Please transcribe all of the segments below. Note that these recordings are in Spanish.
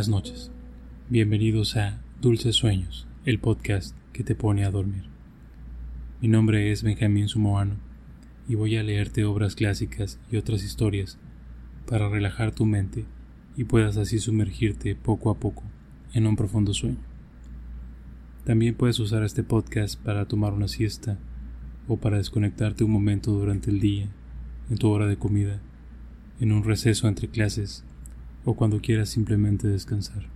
Buenas noches. Bienvenidos a Dulces Sueños, el podcast que te pone a dormir. Mi nombre es Benjamín Sumoano y voy a leerte obras clásicas y otras historias para relajar tu mente y puedas así sumergirte poco a poco en un profundo sueño. También puedes usar este podcast para tomar una siesta o para desconectarte un momento durante el día, en tu hora de comida, en un receso entre clases o cuando quieras simplemente descansar.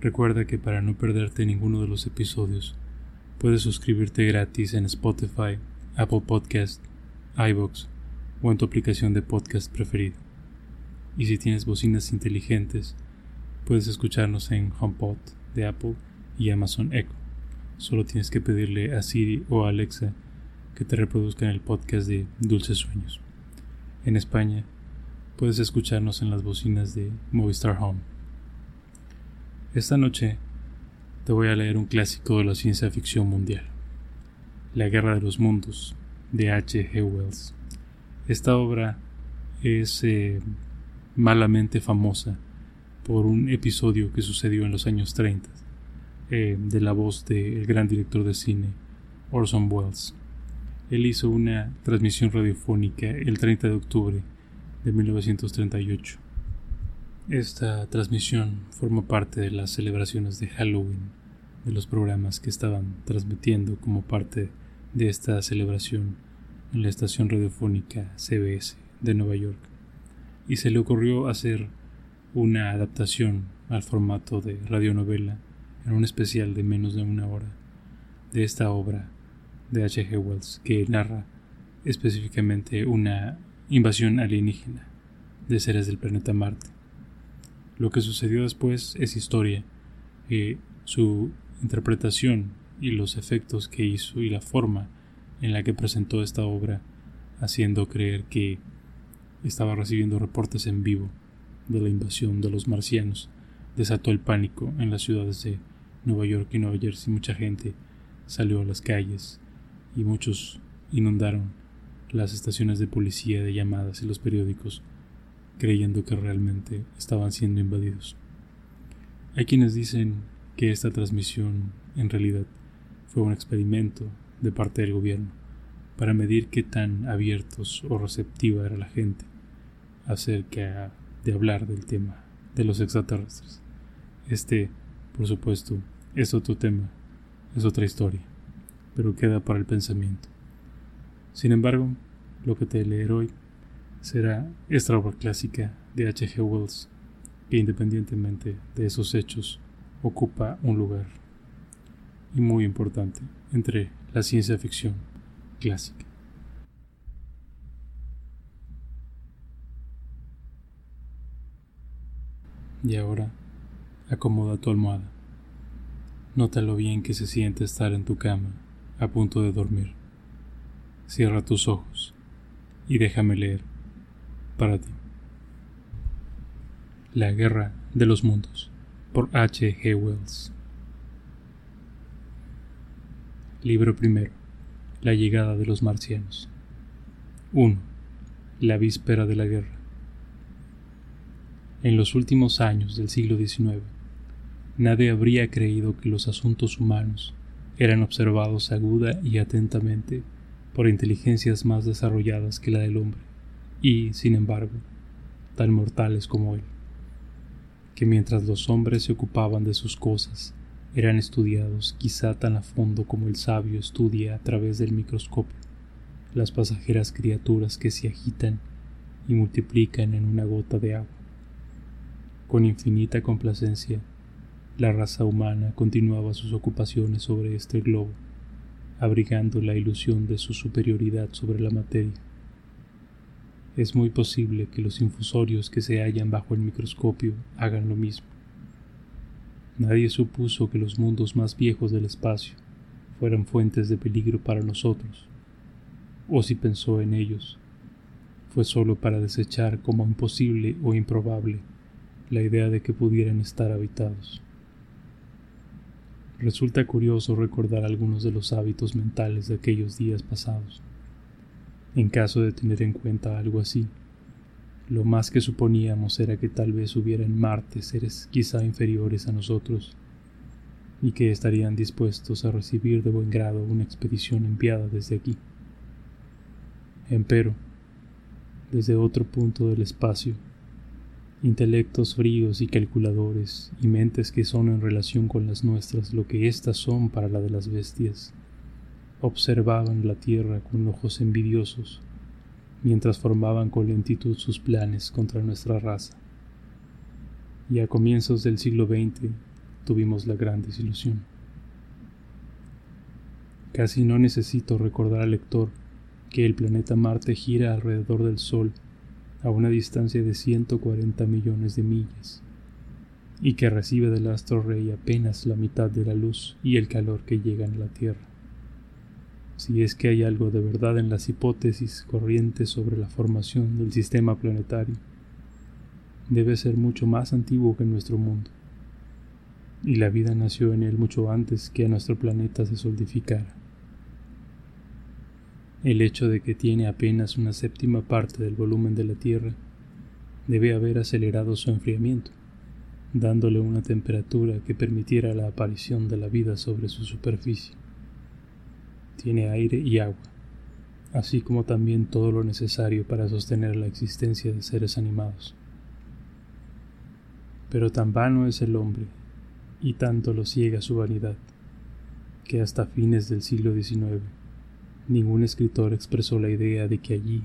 Recuerda que para no perderte ninguno de los episodios, puedes suscribirte gratis en Spotify, Apple Podcast, iBox o en tu aplicación de podcast preferida. Y si tienes bocinas inteligentes, puedes escucharnos en HomePod de Apple y Amazon Echo. Solo tienes que pedirle a Siri o a Alexa que te reproduzcan el podcast de Dulces Sueños. En España, puedes escucharnos en las bocinas de Movistar Home. Esta noche te voy a leer un clásico de la ciencia ficción mundial, La Guerra de los Mundos, de H. G. Wells. Esta obra es eh, malamente famosa por un episodio que sucedió en los años 30 eh, de la voz del gran director de cine Orson Welles. Él hizo una transmisión radiofónica el 30 de octubre de 1938. Esta transmisión forma parte de las celebraciones de Halloween, de los programas que estaban transmitiendo como parte de esta celebración en la estación radiofónica CBS de Nueva York, y se le ocurrió hacer una adaptación al formato de radionovela en un especial de menos de una hora de esta obra de H. G. Wells que narra específicamente una invasión alienígena de seres del planeta Marte. Lo que sucedió después es historia, y su interpretación y los efectos que hizo y la forma en la que presentó esta obra, haciendo creer que estaba recibiendo reportes en vivo de la invasión de los marcianos, desató el pánico en las ciudades de Nueva York y Nueva Jersey. Mucha gente salió a las calles y muchos inundaron las estaciones de policía de llamadas y los periódicos creyendo que realmente estaban siendo invadidos. Hay quienes dicen que esta transmisión en realidad fue un experimento de parte del gobierno para medir qué tan abiertos o receptiva era la gente acerca de hablar del tema de los extraterrestres. Este, por supuesto, es otro tema, es otra historia, pero queda para el pensamiento. Sin embargo, lo que te leeré hoy será esta obra clásica de H. G. Wells, que independientemente de esos hechos ocupa un lugar y muy importante entre la ciencia ficción clásica. Y ahora, acomoda tu almohada. Nota lo bien que se siente estar en tu cama, a punto de dormir. Cierra tus ojos y déjame leer para ti. La Guerra de los Mundos por H. G. Wells. Libro primero. La llegada de los marcianos. 1. La víspera de la guerra. En los últimos años del siglo XIX, nadie habría creído que los asuntos humanos eran observados aguda y atentamente por inteligencias más desarrolladas que la del hombre, y, sin embargo, tan mortales como él, que mientras los hombres se ocupaban de sus cosas, eran estudiados quizá tan a fondo como el sabio estudia a través del microscopio las pasajeras criaturas que se agitan y multiplican en una gota de agua. Con infinita complacencia, la raza humana continuaba sus ocupaciones sobre este globo, abrigando la ilusión de su superioridad sobre la materia. Es muy posible que los infusorios que se hallan bajo el microscopio hagan lo mismo. Nadie supuso que los mundos más viejos del espacio fueran fuentes de peligro para nosotros, o si pensó en ellos, fue solo para desechar como imposible o improbable la idea de que pudieran estar habitados. Resulta curioso recordar algunos de los hábitos mentales de aquellos días pasados. En caso de tener en cuenta algo así, Lo más que suponíamos era que tal vez hubiera en Marte seres quizá inferiores a nosotros y que estarían dispuestos a recibir de buen grado una expedición enviada desde aquí. Empero, desde otro punto del espacio, intelectos fríos y calculadores y mentes que son en relación con las nuestras lo que éstas son para la de las bestias, observaban la Tierra con ojos envidiosos mientras formaban con lentitud sus planes contra nuestra raza. Y a comienzos del siglo XX tuvimos la gran desilusión. Casi no necesito recordar al lector que el planeta Marte gira alrededor del Sol a una distancia de 140 millones de millas y que recibe del astro rey apenas la mitad de la luz y el calor que llegan a la Tierra. Si es que hay algo de verdad en las hipótesis corrientes sobre la formación del sistema planetario, debe ser mucho más antiguo que nuestro mundo, y la vida nació en él mucho antes que a nuestro planeta se solidificara. El hecho de que tiene apenas una séptima parte del volumen de la Tierra debe haber acelerado su enfriamiento, dándole una temperatura que permitiera la aparición de la vida sobre su superficie. Tiene aire y agua, así como también todo lo necesario para sostener la existencia de seres animados. Pero tan vano es el hombre, y tanto lo ciega su vanidad, que hasta fines del siglo XIX Ningún escritor expresó la idea de que allí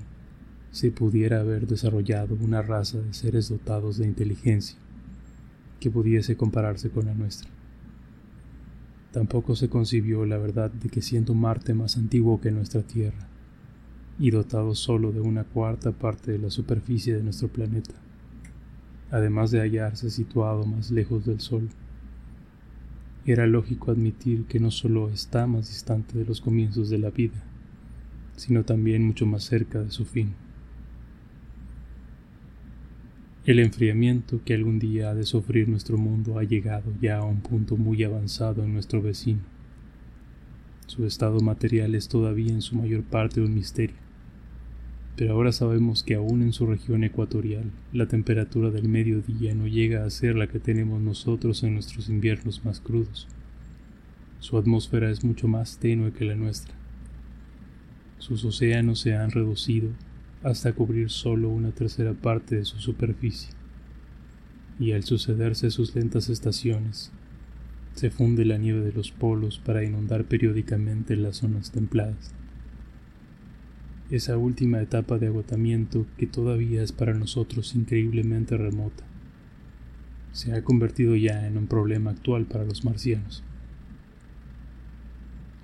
se pudiera haber desarrollado una raza de seres dotados de inteligencia que pudiese compararse con la nuestra. Tampoco se concibió la verdad de que siendo Marte más antiguo que nuestra Tierra, y dotado solo de una cuarta parte de la superficie de nuestro planeta, además de hallarse situado más lejos del Sol, era lógico admitir que no solo está más distante de los comienzos de la vida, sino también mucho más cerca de su fin. El enfriamiento que algún día ha de sufrir nuestro mundo ha llegado ya a un punto muy avanzado en nuestro vecino. Su estado material es todavía en su mayor parte un misterio, pero ahora sabemos que aún en su región ecuatorial la temperatura del mediodía no llega a ser la que tenemos nosotros en nuestros inviernos más crudos. Su atmósfera es mucho más tenue que la nuestra sus océanos se han reducido hasta cubrir solo una tercera parte de su superficie, y al sucederse sus lentas estaciones, se funde la nieve de los polos para inundar periódicamente las zonas templadas. Esa última etapa de agotamiento que todavía es para nosotros increíblemente remota, se ha convertido ya en un problema actual para los marcianos.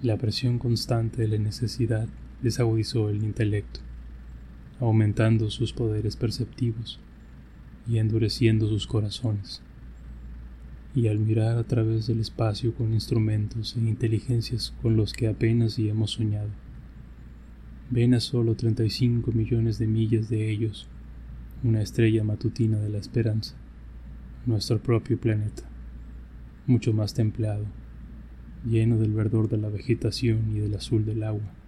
La presión constante de la necesidad desagudizó el intelecto, aumentando sus poderes perceptivos y endureciendo sus corazones. Y al mirar a través del espacio con instrumentos e inteligencias con los que apenas y hemos soñado, ven a solo 35 millones de millas de ellos una estrella matutina de la esperanza, nuestro propio planeta, mucho más templado, lleno del verdor de la vegetación y del azul del agua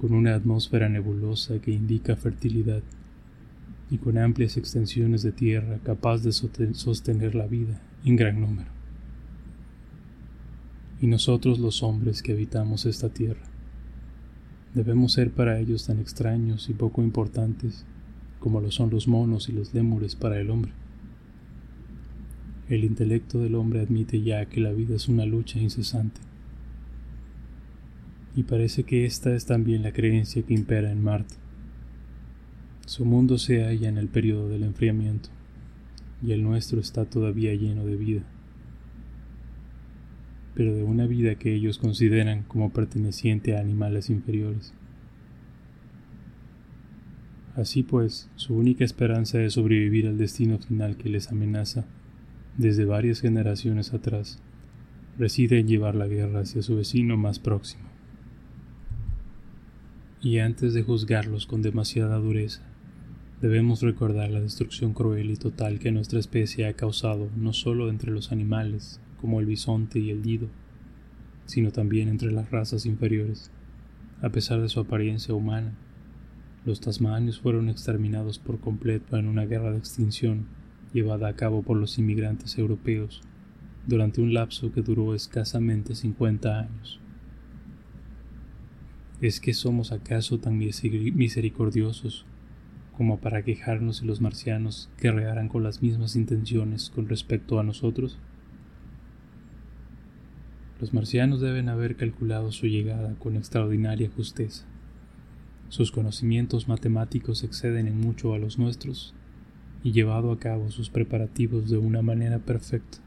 con una atmósfera nebulosa que indica fertilidad y con amplias extensiones de tierra capaz de sostener la vida en gran número. Y nosotros los hombres que habitamos esta tierra, debemos ser para ellos tan extraños y poco importantes como lo son los monos y los lémures para el hombre. El intelecto del hombre admite ya que la vida es una lucha incesante y parece que esta es también la creencia que impera en Marte. Su mundo se halla en el periodo del enfriamiento, y el nuestro está todavía lleno de vida, pero de una vida que ellos consideran como perteneciente a animales inferiores. Así pues, su única esperanza de sobrevivir al destino final que les amenaza desde varias generaciones atrás reside en llevar la guerra hacia su vecino más próximo y antes de juzgarlos con demasiada dureza, debemos recordar la destrucción cruel y total que nuestra especie ha causado no solo entre los animales, como el bisonte y el dido, sino también entre las razas inferiores, a pesar de su apariencia humana, Los tasmanios fueron exterminados por completo en una guerra de extinción llevada a cabo por los inmigrantes europeos durante un lapso que duró escasamente 50 años. ¿Es que somos acaso tan misericordiosos como para quejarnos si los marcianos guerrearan con las mismas intenciones con respecto a nosotros? Los marcianos deben haber calculado su llegada con extraordinaria justeza. Sus conocimientos matemáticos exceden en mucho a los nuestros y llevado a cabo sus preparativos de una manera perfecta.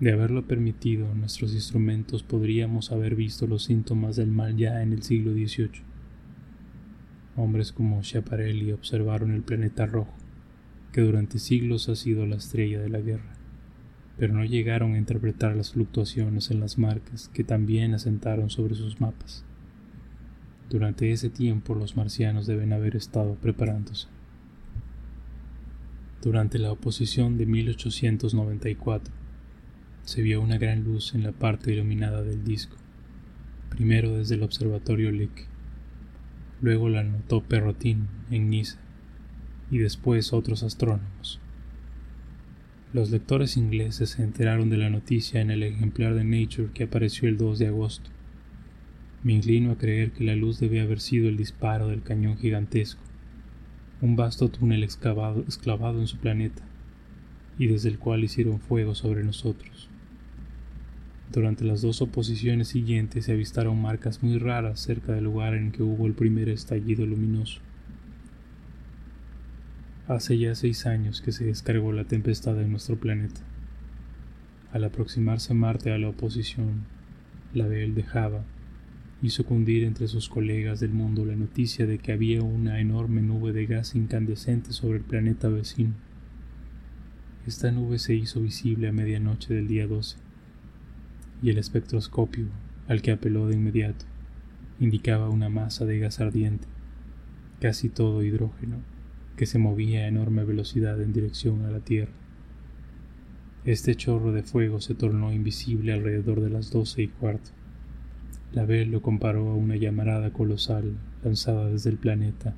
De haberlo permitido, nuestros instrumentos podríamos haber visto los síntomas del mal ya en el siglo XVIII. Hombres como Schiaparelli observaron el planeta rojo, que durante siglos ha sido la estrella de la guerra pero no llegaron a interpretar las fluctuaciones en las marcas que también asentaron sobre sus mapas. Durante ese tiempo los marcianos deben haber estado preparándose. Durante la oposición de 1894 se vio una gran luz en la parte iluminada del disco, primero desde el observatorio Lick, luego la notó Perrotin en Niza y después otros astrónomos. Los lectores ingleses se enteraron de la noticia en el ejemplar de Nature que apareció el 2 de agosto. Me inclino a creer que la luz debe haber sido el disparo del cañón gigantesco, un vasto túnel excavado, exclavado en su planeta, y desde el cual hicieron fuego sobre nosotros. Durante las dos oposiciones siguientes se avistaron marcas muy raras cerca del lugar en que hubo el primer estallido luminoso. Hace ya seis años que se descargó la tempestad en nuestro planeta. Al aproximarse Marte a la oposición, la de él dejaba, hizo cundir entre sus colegas del mundo la noticia de que había una enorme nube de gas incandescente sobre el planeta vecino. Esta nube se hizo visible a medianoche del día 12, y el espectroscopio, al que apeló de inmediato, indicaba una masa de gas ardiente, casi todo hidrógeno que se movía a enorme velocidad en dirección a la Tierra. Este chorro de fuego se tornó invisible alrededor de las doce y cuarto. La Bell lo comparó a una llamarada colosal lanzada desde el planeta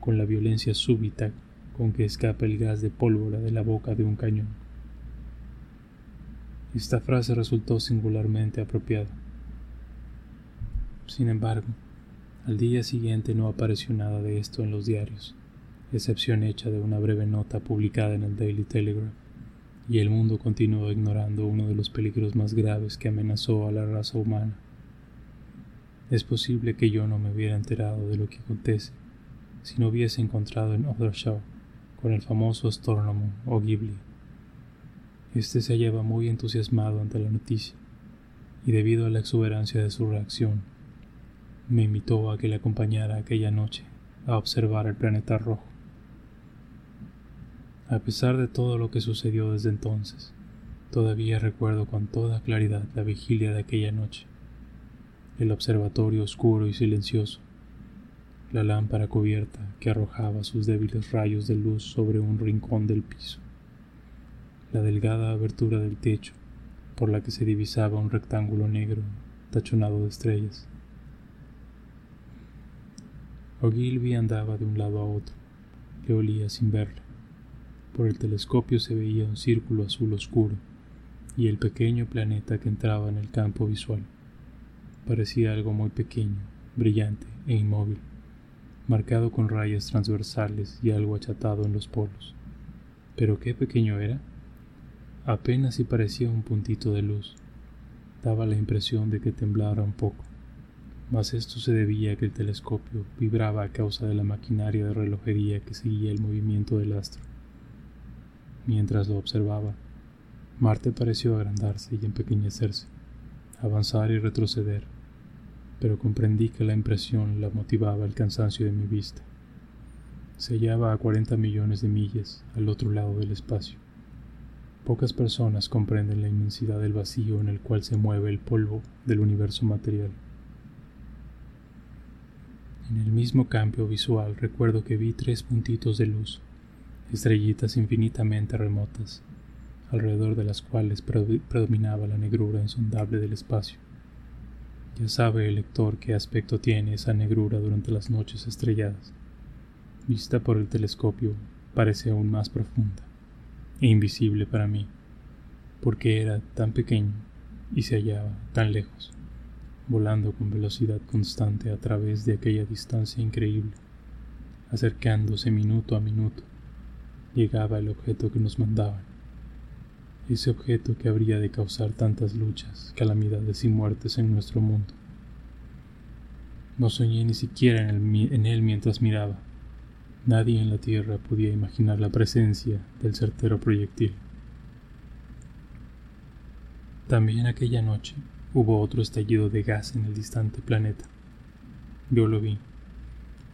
con la violencia súbita con que escapa el gas de pólvora de la boca de un cañón. Esta frase resultó singularmente apropiada. Sin embargo, al día siguiente no apareció nada de esto en los diarios excepción hecha de una breve nota publicada en el Daily Telegraph, y el mundo continuó ignorando uno de los peligros más graves que amenazó a la raza humana. Es posible que yo no me hubiera enterado de lo que acontece si no hubiese encontrado en Ottershaw con el famoso astrónomo O'Ghibli. Este se hallaba muy entusiasmado ante la noticia, y debido a la exuberancia de su reacción, me invitó a que le acompañara aquella noche a observar el planeta rojo. A pesar de todo lo que sucedió desde entonces, todavía recuerdo con toda claridad la vigilia de aquella noche, el observatorio oscuro y silencioso, la lámpara cubierta que arrojaba sus débiles rayos de luz sobre un rincón del piso, la delgada abertura del techo por la que se divisaba un rectángulo negro tachonado de estrellas. Ogilvy andaba de un lado a otro, le olía sin verle. Por el telescopio se veía un círculo azul oscuro y el pequeño planeta que entraba en el campo visual. Parecía algo muy pequeño, brillante e inmóvil, marcado con rayas transversales y algo achatado en los polos. Pero qué pequeño era. Apenas si parecía un puntito de luz. Daba la impresión de que temblara un poco, mas esto se debía a que el telescopio vibraba a causa de la maquinaria de relojería que seguía el movimiento del astro. Mientras lo observaba, Marte pareció agrandarse y empequeñecerse, avanzar y retroceder, pero comprendí que la impresión la motivaba el cansancio de mi vista. Se hallaba a 40 millones de millas al otro lado del espacio. Pocas personas comprenden la inmensidad del vacío en el cual se mueve el polvo del universo material. En el mismo campo visual recuerdo que vi tres puntitos de luz estrellitas infinitamente remotas, alrededor de las cuales predominaba la negrura insondable del espacio. Ya sabe el lector qué aspecto tiene esa negrura durante las noches estrelladas. Vista por el telescopio, parece aún más profunda invisible para mí, porque era tan pequeño y se hallaba tan lejos, volando con velocidad constante a través de aquella distancia increíble, acercándose minuto a minuto, llegaba el objeto que nos mandaban, ese objeto que habría de causar tantas luchas, calamidades y muertes en nuestro mundo. No soñé ni siquiera en él mientras miraba. Nadie en la Tierra podía imaginar la presencia del certero proyectil. También aquella noche hubo otro estallido de gas en el distante planeta. Yo lo vi.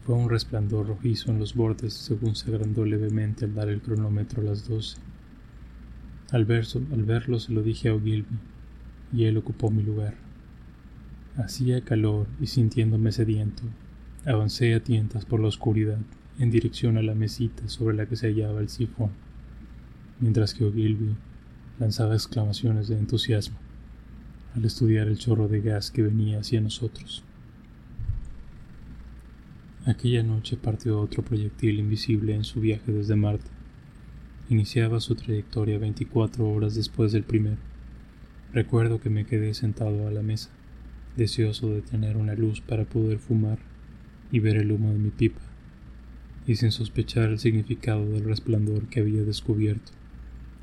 Fue un resplandor rojizo en los bordes según se agrandó levemente al dar el cronómetro a las doce. Al, al verlo se lo dije a Ogilvy y él ocupó mi lugar. Hacía calor y sintiéndome sediento, avancé a tientas por la oscuridad en dirección a la mesita sobre la que se hallaba el sifón, mientras que Ogilvy lanzaba exclamaciones de entusiasmo al estudiar el chorro de gas que venía hacia nosotros. Aquella noche partió otro proyectil invisible en su viaje desde Marte. Iniciaba su trayectoria 24 horas después del primero. Recuerdo que me quedé sentado a la mesa, deseoso de tener una luz para poder fumar y ver el humo de mi pipa y sin sospechar el significado del resplandor que había descubierto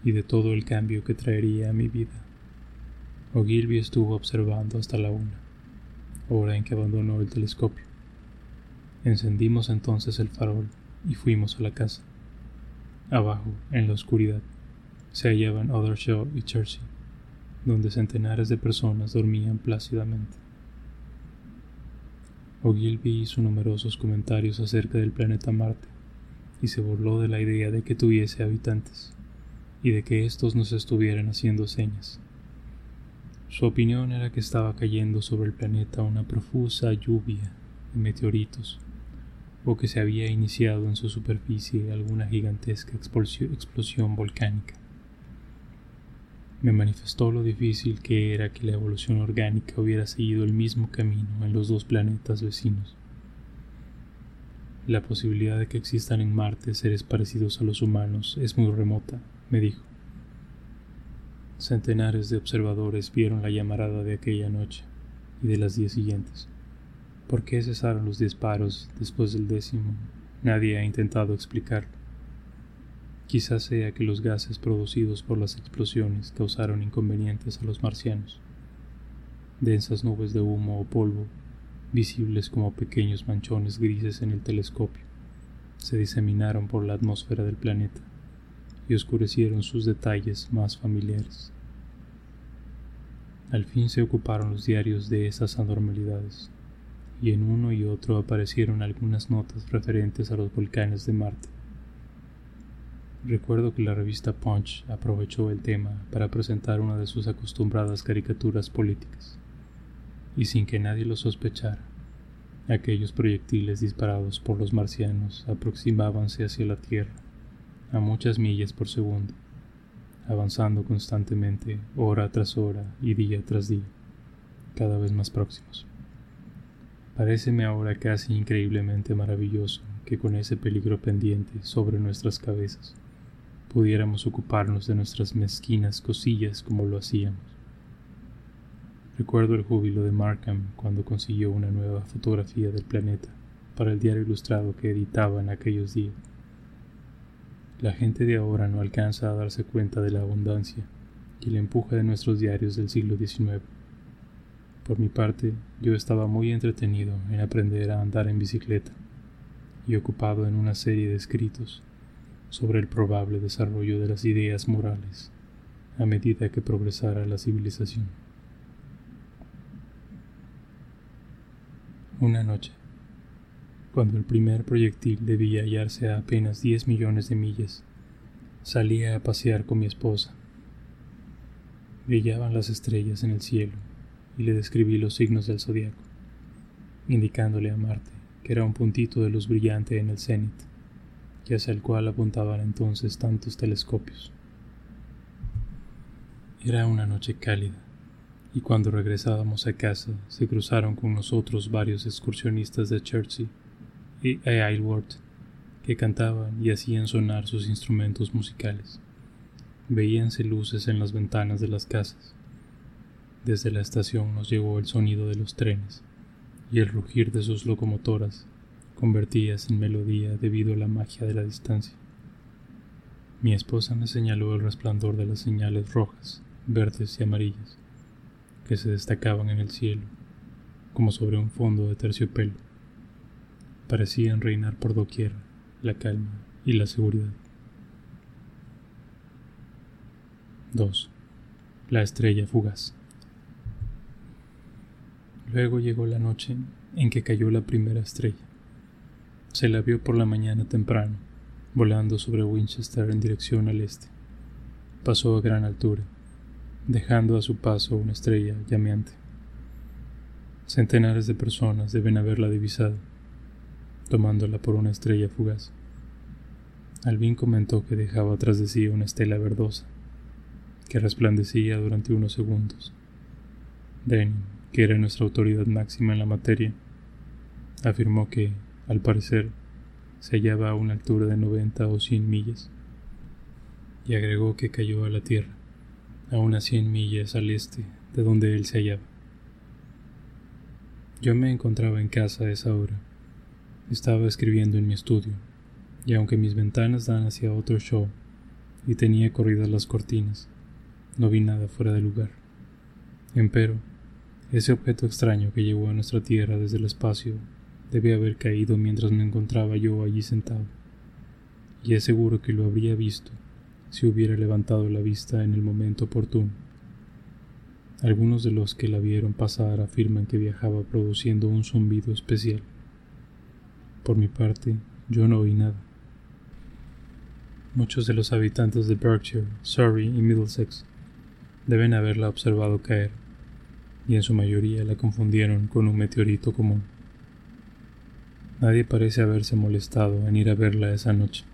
y de todo el cambio que traería a mi vida. Ogilvy estuvo observando hasta la una, hora en que abandonó el telescopio. Encendimos entonces el farol y fuimos a la casa. Abajo, en la oscuridad, se hallaban Othershaw y Churchill, donde centenares de personas dormían plácidamente. Ogilvy hizo numerosos comentarios acerca del planeta Marte y se burló de la idea de que tuviese habitantes y de que éstos nos estuvieran haciendo señas. Su opinión era que estaba cayendo sobre el planeta una profusa lluvia de meteoritos o que se había iniciado en su superficie alguna gigantesca explosión volcánica me manifestó lo difícil que era que la evolución orgánica hubiera seguido el mismo camino en los dos planetas vecinos. La posibilidad de que existan en Marte seres parecidos a los humanos es muy remota, me dijo. Centenares de observadores vieron la llamarada de aquella noche y de las diez siguientes. ¿Por qué cesaron los disparos después del décimo? Nadie ha intentado explicarlo. Quizás sea que los gases producidos por las explosiones causaron inconvenientes a los marcianos. Densas nubes de humo o polvo, visibles como pequeños manchones grises en el telescopio, se diseminaron por la atmósfera del planeta y oscurecieron sus detalles más familiares. Al fin se ocuparon los diarios de esas anormalidades, y en uno y otro aparecieron algunas notas referentes a los volcanes de Marte. Recuerdo que la revista Punch aprovechó el tema para presentar una de sus acostumbradas caricaturas políticas, y sin que nadie lo sospechara, aquellos proyectiles disparados por los marcianos aproximábanse hacia la Tierra a muchas millas por segundo, avanzando constantemente hora tras hora y día tras día, cada vez más próximos. Paréceme ahora casi increíblemente maravilloso que con ese peligro pendiente sobre nuestras cabezas, pudiéramos ocuparnos de nuestras mezquinas cosillas como lo hacíamos. Recuerdo el júbilo de Markham cuando consiguió una nueva fotografía del planeta para el diario ilustrado que editaba en aquellos días. La gente de ahora no alcanza a darse cuenta de la abundancia y el empuje de nuestros diarios del siglo XIX. Por mi parte, yo estaba muy entretenido en aprender a andar en bicicleta y ocupado en una serie de escritos sobre el probable desarrollo de las ideas morales a medida que progresara la civilización. Una noche, cuando el primer proyectil debía hallarse a apenas 10 millones de millas, salía a pasear con mi esposa. Brillaban las estrellas en el cielo y le describí los signos del zodiaco, indicándole a Marte que era un puntito de luz brillante en el cenit hacia el cual apuntaban entonces tantos telescopios. Era una noche cálida, y cuando regresábamos a casa se cruzaron con nosotros varios excursionistas de Chertsey y Aylworth que cantaban y hacían sonar sus instrumentos musicales. Veíanse luces en las ventanas de las casas. Desde la estación nos llegó el sonido de los trenes y el rugir de sus locomotoras convertías en melodía debido a la magia de la distancia. Mi esposa me señaló el resplandor de las señales rojas, verdes y amarillas que se destacaban en el cielo, como sobre un fondo de terciopelo. Parecían reinar por doquier la calma y la seguridad. 2. La estrella fugaz. Luego llegó la noche en que cayó la primera estrella. Se la vio por la mañana temprano, volando sobre Winchester en dirección al este. Pasó a gran altura dejando a su paso una estrella llameante. Centenares de personas deben haberla divisado, tomándola por una estrella fugaz. Alvin comentó que dejaba tras de sí una estela verdosa, que resplandecía durante unos segundos. Denny, que era nuestra autoridad máxima en la materia, afirmó que, al parecer, se hallaba a una altura de 90 o 100 millas, y agregó que cayó a la Tierra a unas cien millas al este de donde él se hallaba. Yo me encontraba en casa a esa hora. Estaba escribiendo en mi estudio, y aunque mis ventanas dan hacia otro show y tenía corridas las cortinas, no vi nada fuera de lugar. Empero, ese objeto extraño que llegó a nuestra tierra desde el espacio debe haber caído mientras me encontraba yo allí sentado, y es seguro que lo habría visto si hubiera levantado la vista en el momento oportuno. Algunos de los que la vieron pasar afirman que viajaba produciendo un zumbido especial. Por mi parte, yo no oí nada. Muchos de los habitantes de Berkshire, Surrey y Middlesex deben haberla observado caer, y en su mayoría la confundieron con un meteorito común. Nadie parece haberse molestado en ir a verla esa noche.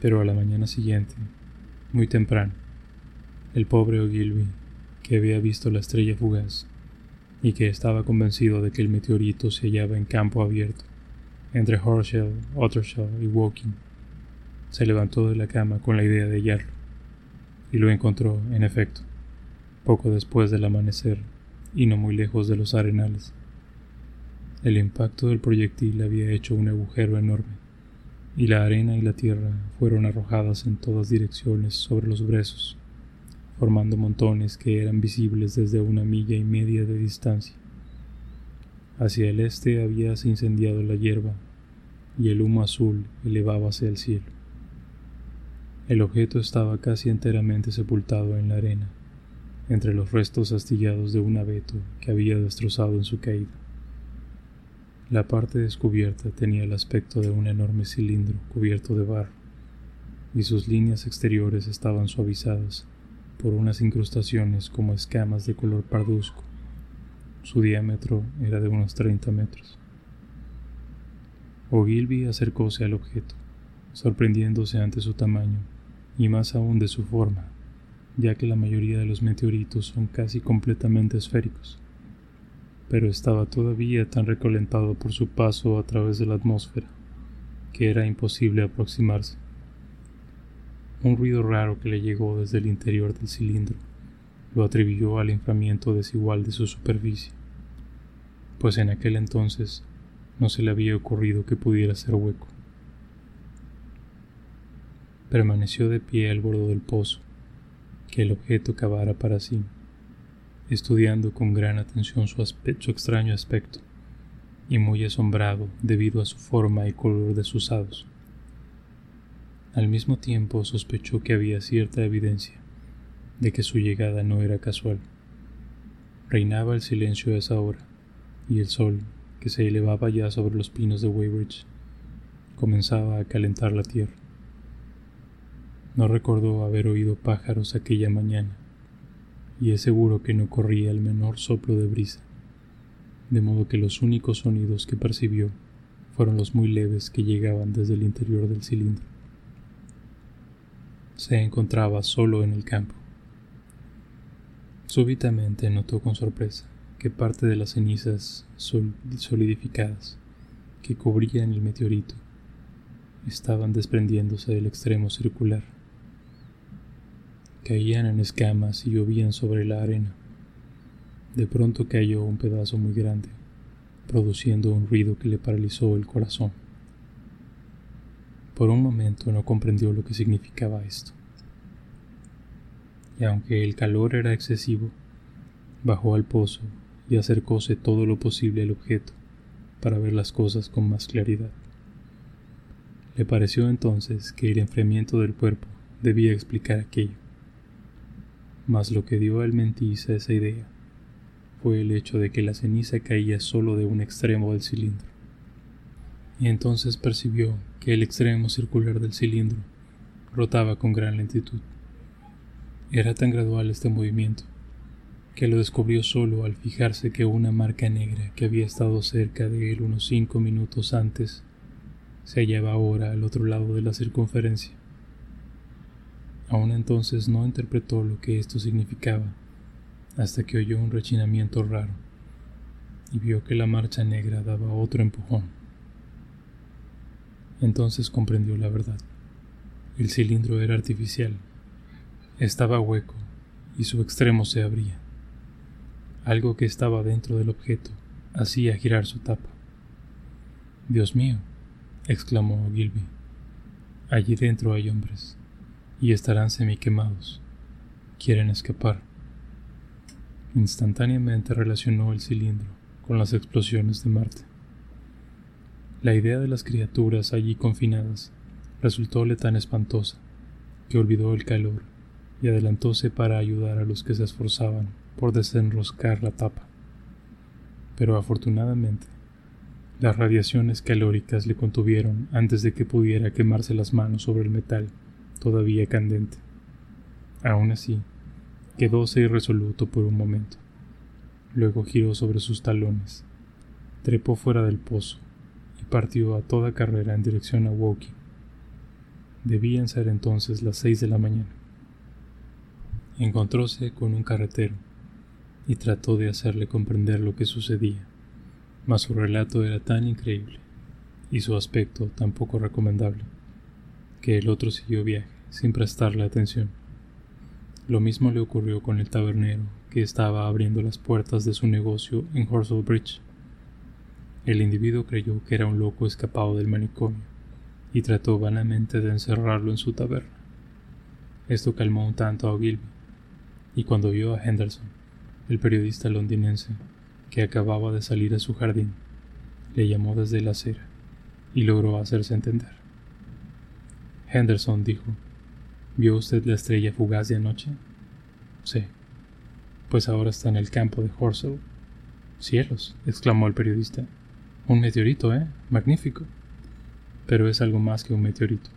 Pero a la mañana siguiente, muy temprano, el pobre Ogilvy, que había visto la estrella fugaz y que estaba convencido de que el meteorito se hallaba en campo abierto, entre Horsham, Ottershaw y Woking, se levantó de la cama con la idea de hallarlo, y lo encontró, en efecto, poco después del amanecer y no muy lejos de los arenales. El impacto del proyectil había hecho un agujero enorme y la arena y la tierra fueron arrojadas en todas direcciones sobre los brezos, formando montones que eran visibles desde una milla y media de distancia. Hacia el este habíase incendiado la hierba y el humo azul elevábase al cielo. El objeto estaba casi enteramente sepultado en la arena, entre los restos astillados de un abeto que había destrozado en su caída. La parte descubierta tenía el aspecto de un enorme cilindro cubierto de barro, y sus líneas exteriores estaban suavizadas por unas incrustaciones como escamas de color parduzco. Su diámetro era de unos 30 metros. Ogilvy acercóse al objeto, sorprendiéndose ante su tamaño y más aún de su forma, ya que la mayoría de los meteoritos son casi completamente esféricos pero estaba todavía tan recolentado por su paso a través de la atmósfera que era imposible aproximarse. Un ruido raro que le llegó desde el interior del cilindro lo atribuyó al inflamiento desigual de su superficie, pues en aquel entonces no se le había ocurrido que pudiera ser hueco. Permaneció de pie al borde del pozo, que el objeto cavara para sí estudiando con gran atención su, extraño aspecto, y muy asombrado debido a su forma y color desusados. Al mismo tiempo sospechó que había cierta evidencia de que su llegada no era casual. Reinaba el silencio a esa hora, y el sol, que se elevaba ya sobre los pinos de Weybridge, comenzaba a calentar la tierra. No recordó haber oído pájaros aquella mañana, y es seguro que no corría el menor soplo de brisa, de modo que los únicos sonidos que percibió fueron los muy leves que llegaban desde el interior del cilindro. Se encontraba solo en el campo. Súbitamente notó con sorpresa que parte de las cenizas solidificadas que cubrían el meteorito estaban desprendiéndose del extremo circular. Caían en escamas y llovían sobre la arena. De pronto cayó un pedazo muy grande, produciendo un ruido que le paralizó el corazón. Por un momento no comprendió lo que significaba esto. Y aunque el calor era excesivo, bajó al pozo y acercóse todo lo posible al objeto para ver las cosas con más claridad. Le pareció entonces que el enfriamiento del cuerpo debía explicar aquello. Mas lo que dio al Mentis esa idea fue el hecho de que la ceniza caía solo de un extremo del cilindro. Y entonces percibió que el extremo circular del cilindro rotaba con gran lentitud. Era tan gradual este movimiento que lo descubrió solo al fijarse que una marca negra que había estado cerca de él unos cinco minutos antes se hallaba ahora al otro lado de la circunferencia. Aún entonces no interpretó lo que esto significaba, hasta que oyó un rechinamiento raro y vio que la marcha negra daba otro empujón. Entonces comprendió la verdad. El cilindro era artificial, estaba hueco y su extremo se abría. Algo que estaba dentro del objeto hacía girar su tapa. Dios mío, exclamó Gilby. Allí dentro hay hombres, y estarán semiquemados. Quieren escapar. Instantáneamente relacionó el cilindro con las explosiones de Marte. La idea de las criaturas allí confinadas resultóle tan espantosa que olvidó el calor y adelantóse para ayudar a los que se esforzaban por desenroscar la tapa. Pero afortunadamente, las radiaciones calóricas le contuvieron antes de que pudiera quemarse las manos sobre el metal todavía candente. Aún así, quedóse irresoluto por un momento. Luego giró sobre sus talones, trepó fuera del pozo y partió a toda carrera en dirección a Woking. Debían ser entonces las seis de la mañana. Encontróse con un carretero y trató de hacerle comprender lo que sucedía, mas su relato era tan increíble y su aspecto tan poco recomendable que el otro siguió viaje sin prestarle atención. Lo mismo le ocurrió con el tabernero que estaba abriendo las puertas de su negocio en Horsell Bridge. El individuo creyó que era un loco escapado del manicomio y trató vanamente de encerrarlo en su taberna. Esto calmó un tanto a Gilby, y cuando vio a Henderson el periodista londinense, que acababa de salir a su jardín, le llamó desde la acera y logró hacerse entender. Henderson dijo, ¿Vio usted la estrella fugaz de anoche? Sí. Pues ahora está en el campo de Horsell. Cielos, exclamó el periodista. Un meteorito, ¿eh? Magnífico. Pero es algo más que un meteorito.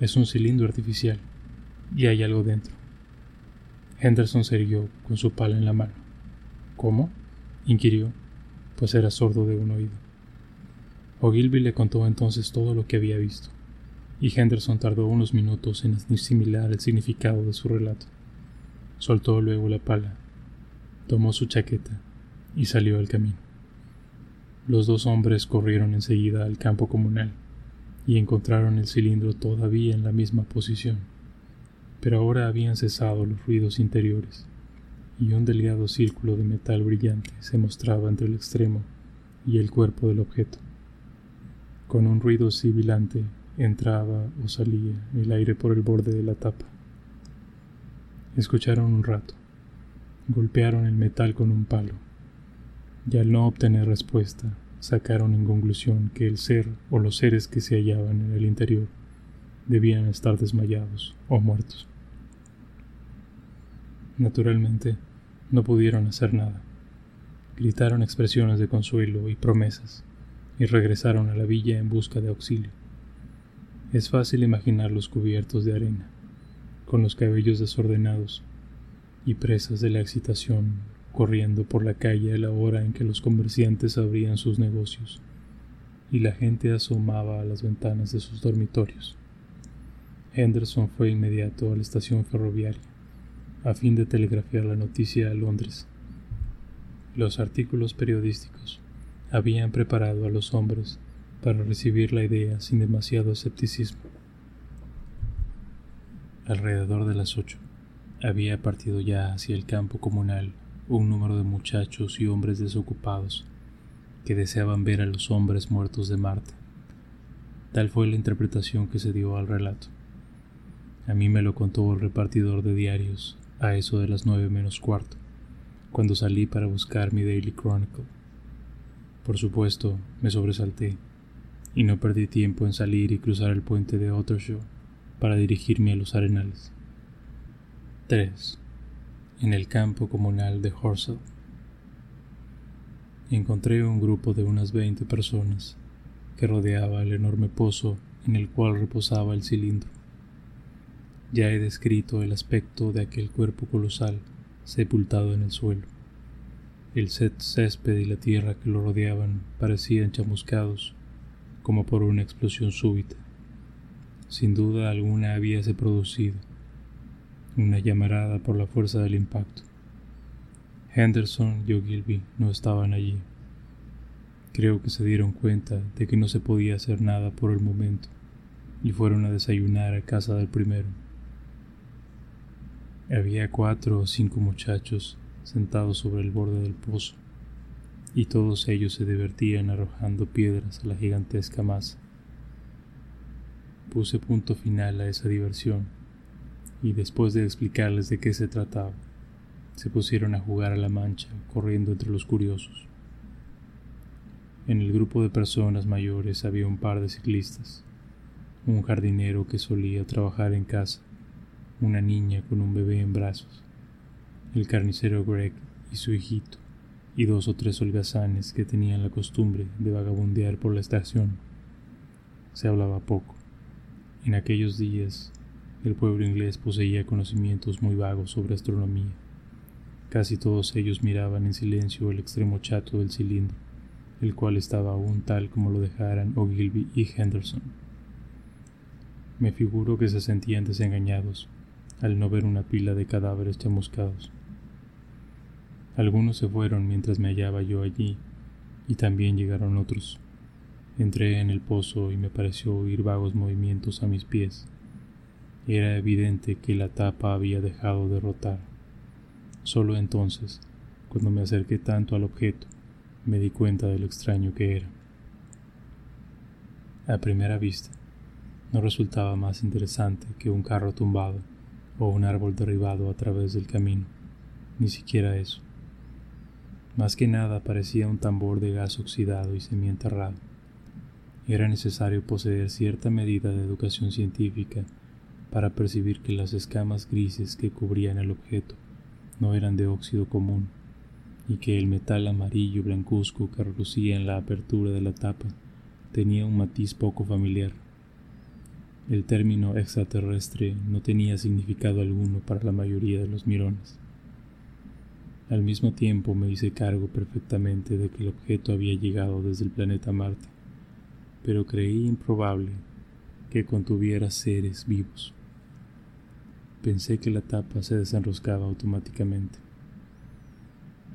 Es un cilindro artificial. Y hay algo dentro. Henderson se irguió con su pala en la mano. ¿Cómo? inquirió, pues era sordo de un oído. Ogilvy le contó entonces todo lo que había visto, y Henderson tardó unos minutos en asimilar el significado de su relato. Soltó luego la pala, tomó su chaqueta y salió al camino. Los dos hombres corrieron enseguida al campo comunal y encontraron el cilindro todavía en la misma posición pero ahora habían cesado los ruidos interiores, y un delgado círculo de metal brillante se mostraba entre el extremo y el cuerpo del objeto. Con un ruido sibilante entraba o salía el aire por el borde de la tapa. Escucharon un rato, golpearon el metal con un palo, y al no obtener respuesta, sacaron en conclusión que el ser o los seres que se hallaban en el interior debían estar desmayados o muertos. Naturalmente, no pudieron hacer nada. Gritaron expresiones de consuelo y promesas, y regresaron a la villa en busca de auxilio. Es fácil imaginarlos cubiertos de arena, con los cabellos desordenados y presas de la excitación, corriendo por la calle a la hora en que los comerciantes abrían sus negocios y la gente asomaba a las ventanas de sus dormitorios. Henderson fue inmediato a la estación ferroviaria a fin de telegrafiar la noticia a Londres. Los artículos periodísticos habían preparado a los hombres para recibir la idea sin demasiado escepticismo. Alrededor de las ocho había partido ya hacia el campo comunal un número de muchachos y hombres desocupados que deseaban ver a los hombres muertos de Marta. Tal fue la interpretación que se dio al relato. A mí me lo contó el repartidor de diarios a eso de las nueve menos cuarto cuando salí para buscar mi Daily Chronicle. Por supuesto, me sobresalté y no perdí tiempo en salir y cruzar el puente de Ottershaw para dirigirme a los arenales. 3. En el campo comunal de Horsell. Encontré un grupo de unas veinte personas que rodeaba el enorme pozo en el cual reposaba el cilindro. Ya he descrito el aspecto de aquel cuerpo colosal sepultado en el suelo. El césped y la tierra que lo rodeaban parecían chamuscados, como por una explosión súbita. Sin duda alguna habíase producido una llamarada por la fuerza del impacto. Henderson y Ogilvy no estaban allí. Creo que se dieron cuenta de que no se podía hacer nada por el momento y fueron a desayunar a casa del primero. Había cuatro o cinco muchachos sentados sobre el borde del pozo, y todos ellos se divertían arrojando piedras a la gigantesca masa. Puse punto final a esa diversión, y después de explicarles de qué se trataba, se pusieron a jugar a la mancha, corriendo entre los curiosos. En el grupo de personas mayores había un par de ciclistas, un jardinero que solía trabajar en casa, una niña con un bebé en brazos, el carnicero Greg y su hijito, y dos o tres holgazanes que tenían la costumbre de vagabundear por la estación. Se hablaba poco. En aquellos días, el pueblo inglés poseía conocimientos muy vagos sobre astronomía. Casi todos ellos miraban en silencio el extremo chato del cilindro, el cual estaba aún tal como lo dejaran Ogilvy y Henderson. Me figuro que se sentían desengañados al no ver una pila de cadáveres chamuscados. Algunos se fueron mientras me hallaba yo allí, y también llegaron otros. Entré en el pozo y me pareció oír vagos movimientos a mis pies. Era evidente que la tapa había dejado de rotar. Solo entonces, cuando me acerqué tanto al objeto, me di cuenta de lo extraño que era. A primera vista, no resultaba más interesante que un carro tumbado o un árbol derribado a través del camino, ni siquiera eso. Más que nada parecía un tambor de gas oxidado y semienterrado. Era necesario poseer cierta medida de educación científica para percibir que las escamas grises que cubrían el objeto no eran de óxido común y que el metal amarillo blancuzco que relucía en la apertura de la tapa tenía un matiz poco familiar. El término extraterrestre no tenía significado alguno para la mayoría de los mirones. Al mismo tiempo me hice cargo perfectamente de que el objeto había llegado desde el planeta Marte, pero creí improbable que contuviera seres vivos. Pensé que la tapa se desenroscaba automáticamente.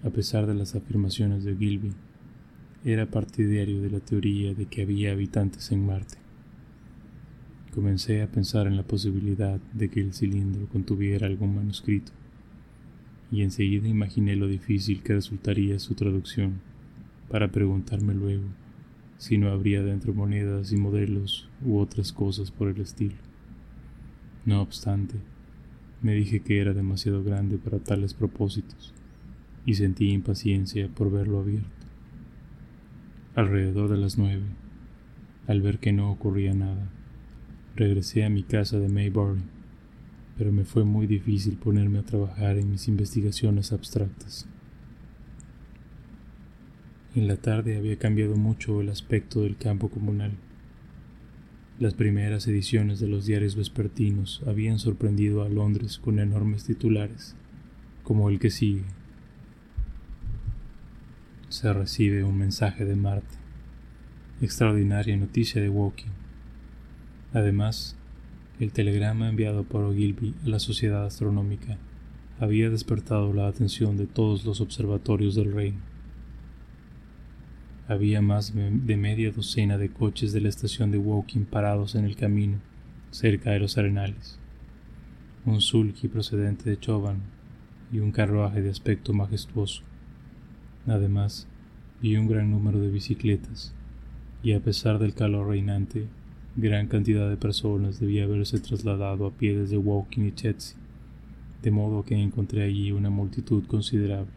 A pesar de las afirmaciones de Gilby, era partidario de la teoría de que había habitantes en Marte. Comencé a pensar en la posibilidad de que el cilindro contuviera algún manuscrito, y enseguida imaginé lo difícil que resultaría su traducción, para preguntarme luego si no habría dentro monedas y modelos u otras cosas por el estilo. No obstante, me dije que era demasiado grande para tales propósitos, y sentí impaciencia por verlo abierto. Alrededor de las nueve, al ver que no ocurría nada, Regresé a mi casa de Maybury, pero me fue muy difícil ponerme a trabajar en mis investigaciones abstractas. En la tarde había cambiado mucho el aspecto del campo comunal. Las primeras ediciones de los diarios vespertinos habían sorprendido a Londres con enormes titulares, como el que sigue. Se recibe un mensaje de Marte. Extraordinaria noticia de Woking. Además, el telegrama enviado por Ogilvy a la Sociedad Astronómica había despertado la atención de todos los observatorios del reino. Había más de media docena de coches de la estación de Woking parados en el camino, cerca de los arenales. Un sulky procedente de Choban y un carruaje de aspecto majestuoso. Además, vi un gran número de bicicletas, y a pesar del calor reinante, gran cantidad de personas debía haberse trasladado a pie desde Woking y Chetsey, de modo que encontré allí una multitud considerable.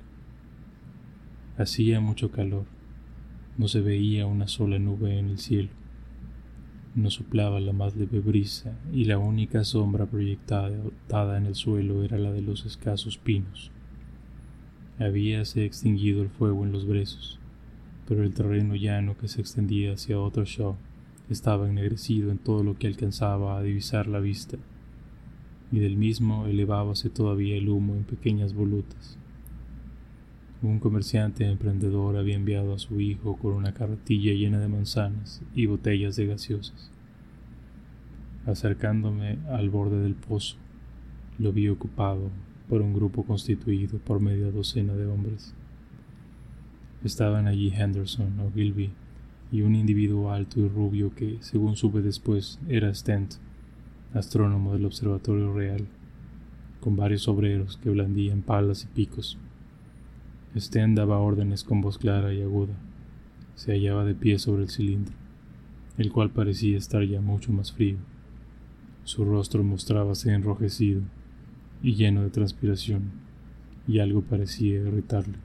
Hacía mucho calor, no se veía una sola nube en el cielo, no soplaba la más leve brisa y la única sombra proyectada en el suelo era la de los escasos pinos. Habíase extinguido el fuego en los brezos, pero el terreno llano que se extendía hacia otro show estaba ennegrecido en todo lo que alcanzaba a divisar la vista, y del mismo elevábase todavía el humo en pequeñas volutas. Un comerciante emprendedor había enviado a su hijo con una carretilla llena de manzanas y botellas de gaseosas. Acercándome al borde del pozo, lo vi ocupado por un grupo constituido por media docena de hombres. Estaban allí Henderson o Gilby y un individuo alto y rubio que, según supe después, era Stent, astrónomo del Observatorio Real, con varios obreros que blandían palas y picos. Sten daba órdenes con voz clara y aguda. Se hallaba de pie sobre el cilindro, el cual parecía estar ya mucho más frío. Su rostro mostrábase enrojecido y lleno de transpiración, y algo parecía irritarle.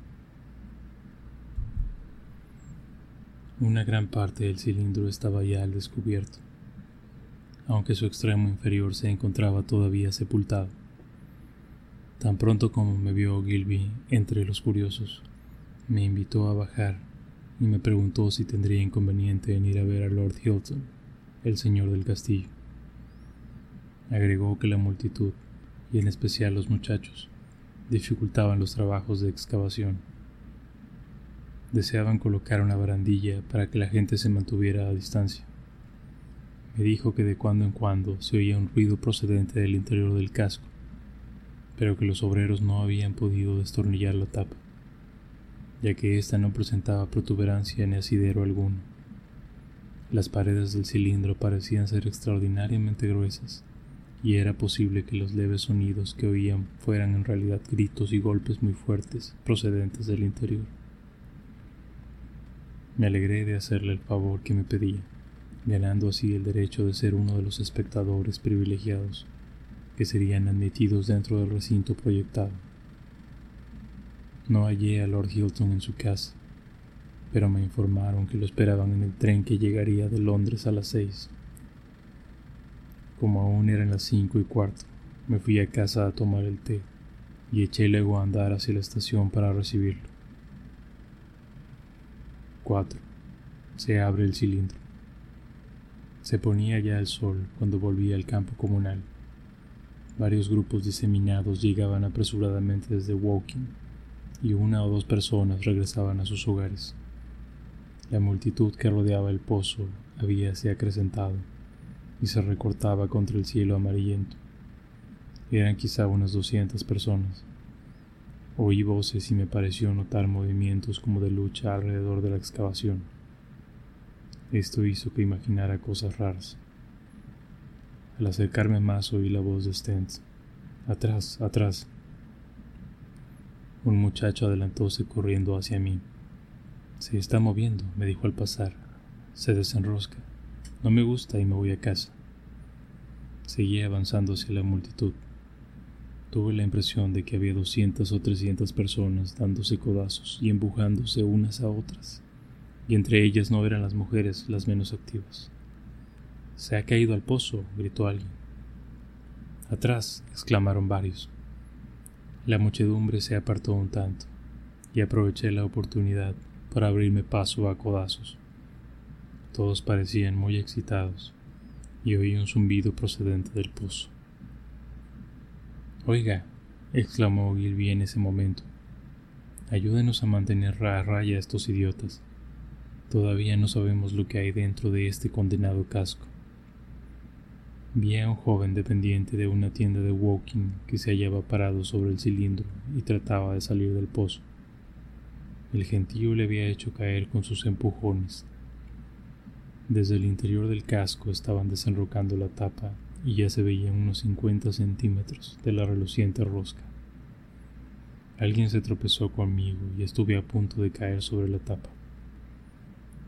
Una gran parte del cilindro estaba ya al descubierto, aunque su extremo inferior se encontraba todavía sepultado. Tan pronto como me vio Gilby entre los curiosos, me invitó a bajar y me preguntó si tendría inconveniente en ir a ver a Lord Hilton, el señor del castillo. Agregó que la multitud, y en especial los muchachos, dificultaban los trabajos de excavación. Deseaban colocar una barandilla para que la gente se mantuviera a distancia. Me dijo que de cuando en cuando se oía un ruido procedente del interior del casco pero que los obreros no habían podido destornillar la tapa, ya que ésta no presentaba protuberancia ni asidero alguno. Las paredes del cilindro parecían ser extraordinariamente gruesas, y era posible que los leves sonidos que oían fueran en realidad gritos y golpes muy fuertes procedentes del interior. Me alegré de hacerle el favor que me pedía, ganando así el derecho de ser uno de los espectadores privilegiados que serían admitidos dentro del recinto proyectado. No hallé a Lord Hilton en su casa, pero me informaron que lo esperaban en el tren que llegaría de Londres a las seis. Como aún eran las cinco y cuarto, me fui a casa a tomar el té y eché luego a andar hacia la estación para recibirlo. 4. Se abre el cilindro. Se ponía ya el sol cuando volví al campo comunal. Varios grupos diseminados llegaban apresuradamente desde Woking y una o dos personas regresaban a sus hogares. La multitud que rodeaba el pozo habíase acrecentado y se recortaba contra el cielo amarillento. Eran quizá unas doscientas personas. Oí voces y me pareció notar movimientos como de lucha alrededor de la excavación. Esto hizo que imaginara cosas raras. Al acercarme más oí la voz de Stentz. Atrás, atrás. Un muchacho adelantóse corriendo hacia mí. Se está moviendo, me dijo al pasar. Se desenrosca. No me gusta y me voy a casa. Seguí avanzando hacia la multitud. Tuve la impresión de que había doscientas o trescientas personas dándose codazos y empujándose unas a otras, y entre ellas no eran las mujeres las menos activas. Se ha caído al pozo, gritó alguien. Atrás, exclamaron varios. La muchedumbre se apartó un tanto, y aproveché la oportunidad para abrirme paso a codazos. Todos parecían muy excitados, y oí un zumbido procedente del pozo. Oiga, exclamó Gilby en ese momento, ayúdenos a mantener a raya a estos idiotas. Todavía no sabemos lo que hay dentro de este condenado casco. Vi a un joven dependiente de una tienda de walking que se hallaba parado sobre el cilindro y trataba de salir del pozo. El gentío le había hecho caer con sus empujones. Desde el interior del casco estaban desenrocando la tapa y ya se veían unos 50 centímetros de la reluciente rosca. Alguien se tropezó conmigo y estuve a punto de caer sobre la tapa.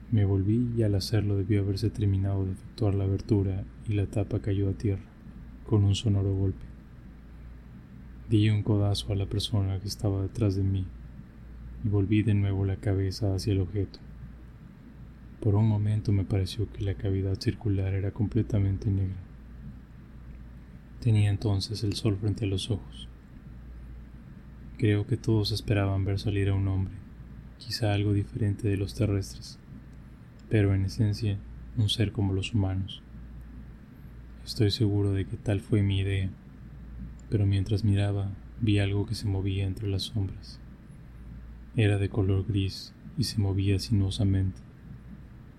Me volví y al hacerlo debió haberse terminado de efectuar la abertura y la tapa cayó a tierra con un sonoro golpe. Di un codazo a la persona que estaba detrás de mí y volví de nuevo la cabeza hacia el objeto. Por un momento me pareció que la cavidad circular era completamente negra. Tenía entonces el sol frente a los ojos. Creo que todos esperaban ver salir a un hombre, quizá algo diferente de los terrestres pero en esencia un ser como los humanos. Estoy seguro de que tal fue mi idea, pero mientras miraba vi algo que se movía entre las sombras. Era de color gris y se movía sinuosamente,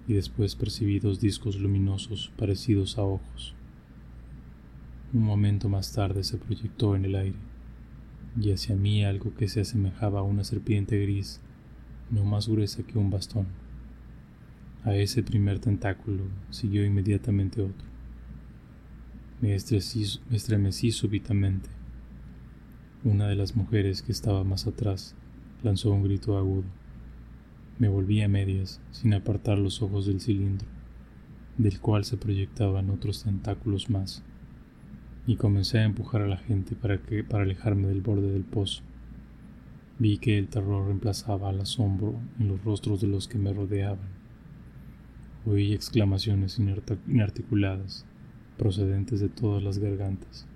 y después percibí dos discos luminosos parecidos a ojos. Un momento más tarde se proyectó en el aire, y hacia mí algo que se asemejaba a una serpiente gris, no más gruesa que un bastón. A ese primer tentáculo siguió inmediatamente otro. Me estremecí, súbitamente. Una de las mujeres que estaba más atrás lanzó un grito agudo. Me volví a medias, sin apartar los ojos del cilindro, del cual se proyectaban otros tentáculos más, y comencé a empujar a la gente para, que, para alejarme del borde del pozo. Vi que el terror reemplazaba al asombro en los rostros de los que me rodeaban. Oí exclamaciones inarticuladas procedentes de todas las gargantas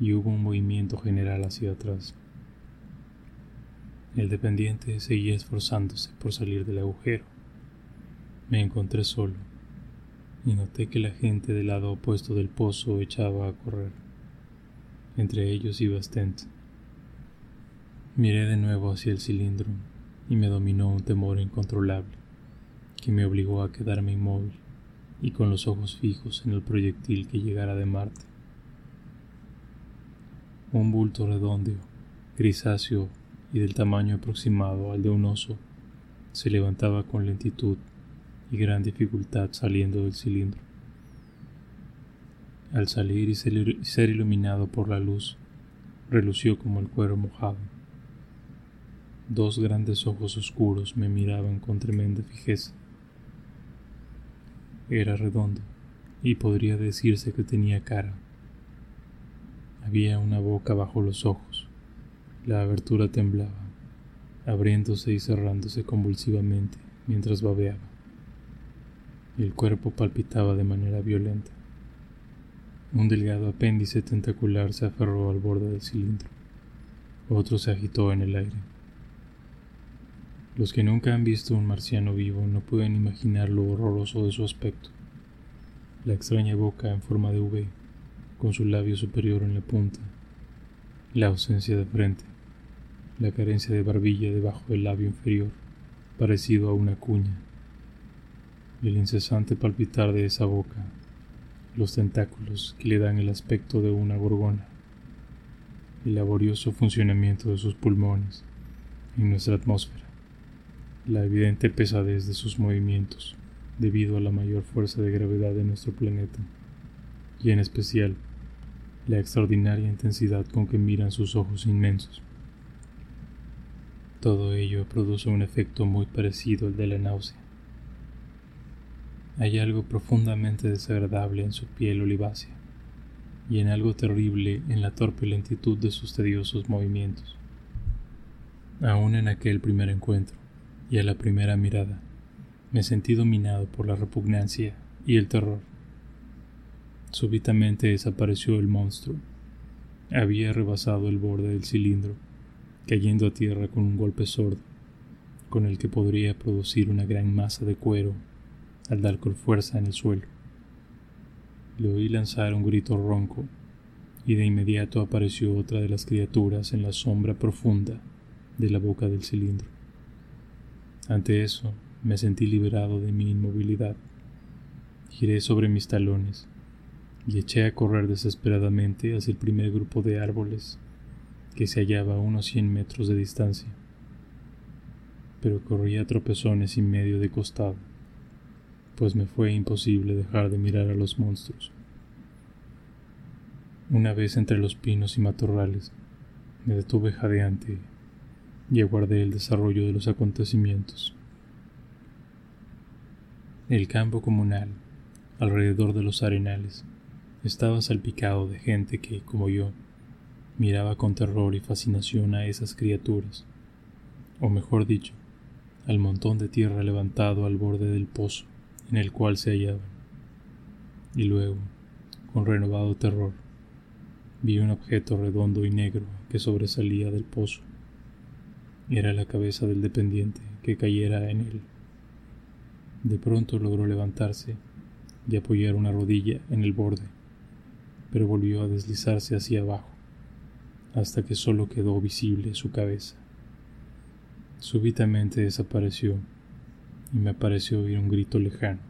y hubo un movimiento general hacia atrás. El dependiente seguía esforzándose por salir del agujero. Me encontré solo y noté que la gente del lado opuesto del pozo echaba a correr. Entre ellos iba Stent. Miré de nuevo hacia el cilindro y me dominó un temor incontrolable que me obligó a quedarme inmóvil y con los ojos fijos en el proyectil que llegara de Marte. Un bulto redondo, grisáceo y del tamaño aproximado al de un oso, se levantaba con lentitud y gran dificultad saliendo del cilindro. Al salir y ser iluminado por la luz, relució como el cuero mojado. Dos grandes ojos oscuros me miraban con tremenda fijeza. Era redondo y podría decirse que tenía cara. Había una boca bajo los ojos. La abertura temblaba, abriéndose y cerrándose convulsivamente mientras babeaba. El cuerpo palpitaba de manera violenta. Un delgado apéndice tentacular se aferró al borde del cilindro. Otro se agitó en el aire. Los que nunca han visto un marciano vivo no pueden imaginar lo horroroso de su aspecto. La extraña boca en forma de V, con su labio superior en la punta, la ausencia de frente, la carencia de barbilla debajo del labio inferior, parecido a una cuña, el incesante palpitar de esa boca, los tentáculos que le dan el aspecto de una gorgona, el laborioso funcionamiento de sus pulmones en nuestra atmósfera la evidente pesadez de sus movimientos debido a la mayor fuerza de gravedad de nuestro planeta, y en especial la extraordinaria intensidad con que miran sus ojos inmensos. Todo ello produce un efecto muy parecido al de la náusea. Hay algo profundamente desagradable en su piel olivácea y en algo terrible en la torpe lentitud de sus tediosos movimientos. Aún en aquel primer encuentro, y a la primera mirada me sentí dominado por la repugnancia y el terror. Súbitamente desapareció el monstruo. Había rebasado el borde del cilindro, cayendo a tierra con un golpe sordo, con el que podría producir una gran masa de cuero al dar con fuerza en el suelo. Le oí lanzar un grito ronco, y de inmediato apareció otra de las criaturas en la sombra profunda de la boca del cilindro. Ante eso, me sentí liberado de mi inmovilidad. Giré sobre mis talones, y eché a correr desesperadamente hacia el primer grupo de árboles que se hallaba a unos cien metros de distancia. Pero corría tropezones y medio de costado, pues me fue imposible dejar de mirar a los monstruos. Una vez entre los pinos y matorrales, me detuve jadeante y aguardé el desarrollo de los acontecimientos. El campo comunal, alrededor de los arenales, estaba salpicado de gente que, como yo, miraba con terror y fascinación a esas criaturas, o mejor dicho, al montón de tierra levantado al borde del pozo en el cual se hallaban. Y luego, con renovado terror, vi un objeto redondo y negro que sobresalía del pozo. Era la cabeza del dependiente que cayera en él. De pronto logró levantarse y apoyar una rodilla en el borde, pero volvió a deslizarse hacia abajo, hasta que solo quedó visible su cabeza. Súbitamente desapareció y me pareció oír un grito lejano.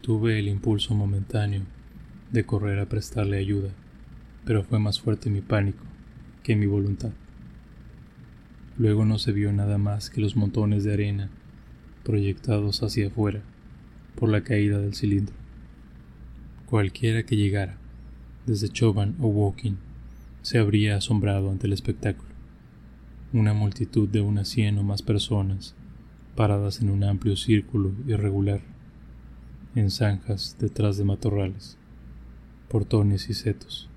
Tuve el impulso momentáneo de correr a prestarle ayuda, pero fue más fuerte mi pánico que mi voluntad. Luego no se vio nada más que los montones de arena proyectados hacia afuera por la caída del cilindro. Cualquiera que llegara, desde Choban o Woking, se habría asombrado ante el espectáculo. Una multitud de unas cien o más personas, paradas en un amplio círculo irregular, en zanjas detrás de matorrales, portones y setos,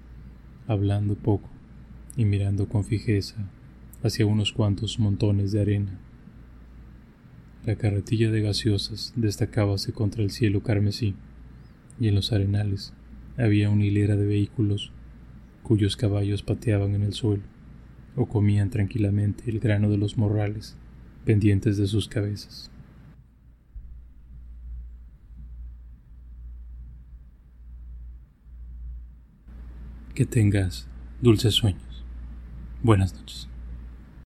hablando poco y mirando con fijeza hacia unos cuantos montones de arena. La carretilla de gaseosas destacábase contra el cielo carmesí, y en los arenales había una hilera de vehículos cuyos caballos pateaban en el suelo o comían tranquilamente el grano de los morrales pendientes de sus cabezas. Que tengas dulces sueños. Buenas noches.